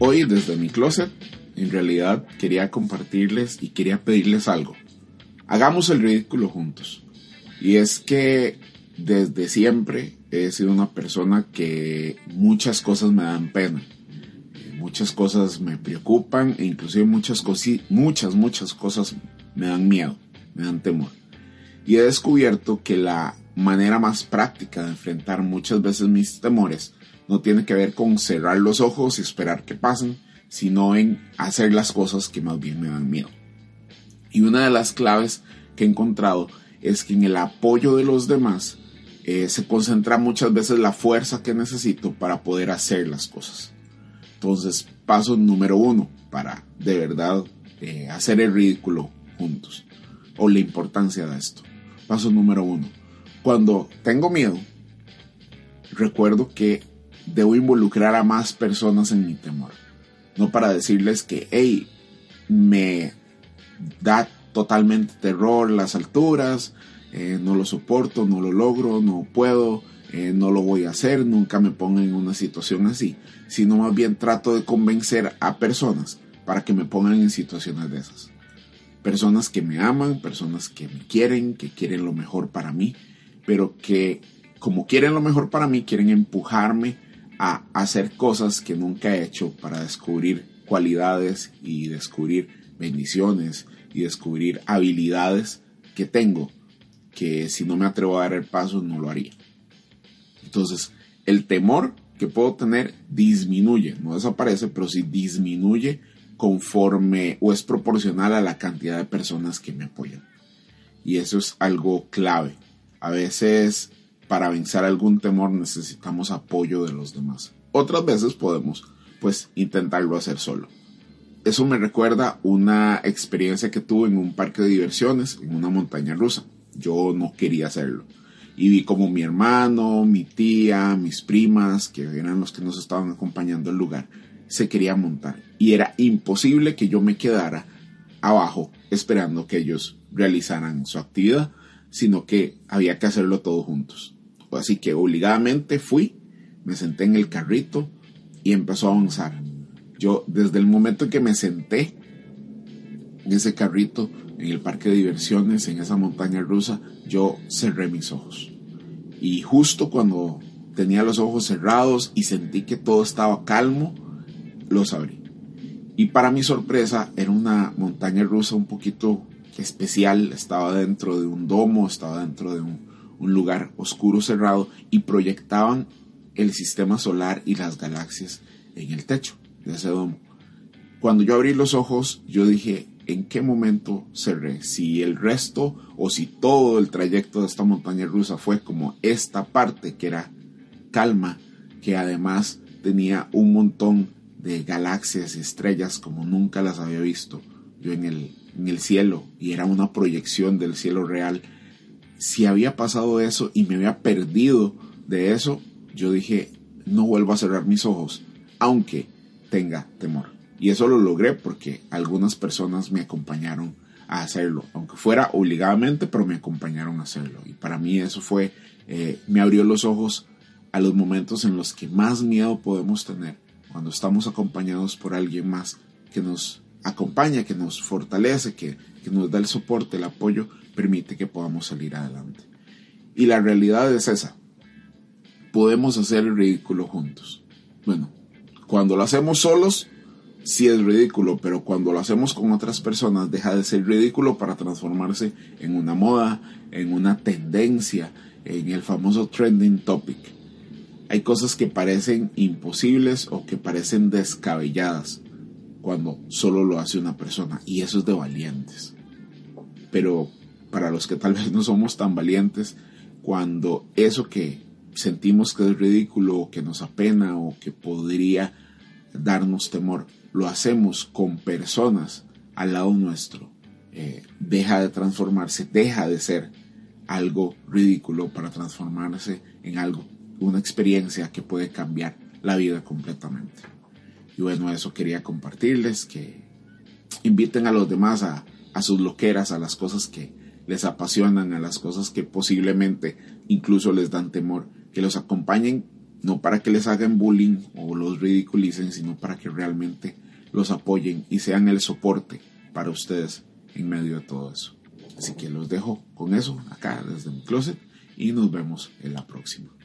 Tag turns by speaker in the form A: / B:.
A: Hoy desde mi closet, en realidad quería compartirles y quería pedirles algo. Hagamos el ridículo juntos. Y es que desde siempre he sido una persona que muchas cosas me dan pena. Muchas cosas me preocupan e inclusive muchas, muchas, muchas cosas me dan miedo, me dan temor. Y he descubierto que la manera más práctica de enfrentar muchas veces mis temores no tiene que ver con cerrar los ojos y esperar que pasen, sino en hacer las cosas que más bien me dan miedo. Y una de las claves que he encontrado es que en el apoyo de los demás eh, se concentra muchas veces la fuerza que necesito para poder hacer las cosas. Entonces, paso número uno para de verdad eh, hacer el ridículo juntos o la importancia de esto. Paso número uno. Cuando tengo miedo, recuerdo que debo involucrar a más personas en mi temor. No para decirles que, hey, me da totalmente terror las alturas, eh, no lo soporto, no lo logro, no puedo, eh, no lo voy a hacer, nunca me pongo en una situación así, sino más bien trato de convencer a personas para que me pongan en situaciones de esas. Personas que me aman, personas que me quieren, que quieren lo mejor para mí, pero que como quieren lo mejor para mí, quieren empujarme a hacer cosas que nunca he hecho para descubrir cualidades y descubrir bendiciones y descubrir habilidades que tengo que si no me atrevo a dar el paso no lo haría. Entonces, el temor que puedo tener disminuye, no desaparece, pero sí disminuye conforme o es proporcional a la cantidad de personas que me apoyan. Y eso es algo clave. A veces para vencer algún temor necesitamos apoyo de los demás. Otras veces podemos, pues, intentarlo hacer solo. Eso me recuerda una experiencia que tuve en un parque de diversiones, en una montaña rusa. Yo no quería hacerlo. Y vi como mi hermano, mi tía, mis primas, que eran los que nos estaban acompañando al lugar, se querían montar. Y era imposible que yo me quedara abajo esperando que ellos realizaran su actividad, sino que había que hacerlo todos juntos. Así que obligadamente fui, me senté en el carrito y empezó a avanzar. Yo desde el momento en que me senté en ese carrito, en el parque de diversiones, en esa montaña rusa, yo cerré mis ojos. Y justo cuando tenía los ojos cerrados y sentí que todo estaba calmo, los abrí. Y para mi sorpresa era una montaña rusa un poquito especial, estaba dentro de un domo, estaba dentro de un, lugar oscuro cerrado y proyectaban el sistema solar y las galaxias en el techo de ese domo. Cuando yo abrí los ojos, yo dije, ¿en qué momento cerré? Si el resto o si todo el trayecto de esta montaña rusa fue como esta parte que era calma, que además tenía un montón de galaxias y estrellas como nunca las había visto yo en el, en el cielo y era una proyección del cielo real si había pasado eso y me había perdido de eso, yo dije, no vuelvo a cerrar mis ojos, aunque tenga temor. Y eso lo logré porque algunas personas me acompañaron a hacerlo, aunque fuera obligadamente, pero me acompañaron a hacerlo. Y para mí eso fue, eh, me abrió los ojos a los momentos en los que más miedo podemos tener, cuando estamos acompañados por alguien más que nos acompaña, que nos fortalece, que, que nos da el soporte, el apoyo, permite que podamos salir adelante. Y la realidad es esa. Podemos hacer el ridículo juntos. Bueno, cuando lo hacemos solos, sí es ridículo, pero cuando lo hacemos con otras personas, deja de ser ridículo para transformarse en una moda, en una tendencia, en el famoso trending topic. Hay cosas que parecen imposibles o que parecen descabelladas cuando solo lo hace una persona, y eso es de valientes. Pero para los que tal vez no somos tan valientes, cuando eso que sentimos que es ridículo o que nos apena o que podría darnos temor, lo hacemos con personas al lado nuestro, eh, deja de transformarse, deja de ser algo ridículo para transformarse en algo, una experiencia que puede cambiar la vida completamente. Y bueno, eso quería compartirles, que inviten a los demás a, sus loqueras, a las cosas que les apasionan, a las cosas que posiblemente incluso les dan temor, que los acompañen no para que les hagan bullying o los ridiculicen, sino para que realmente los apoyen y sean el soporte para ustedes en medio de todo eso. Así que los dejo con eso acá desde mi closet y nos vemos en la próxima.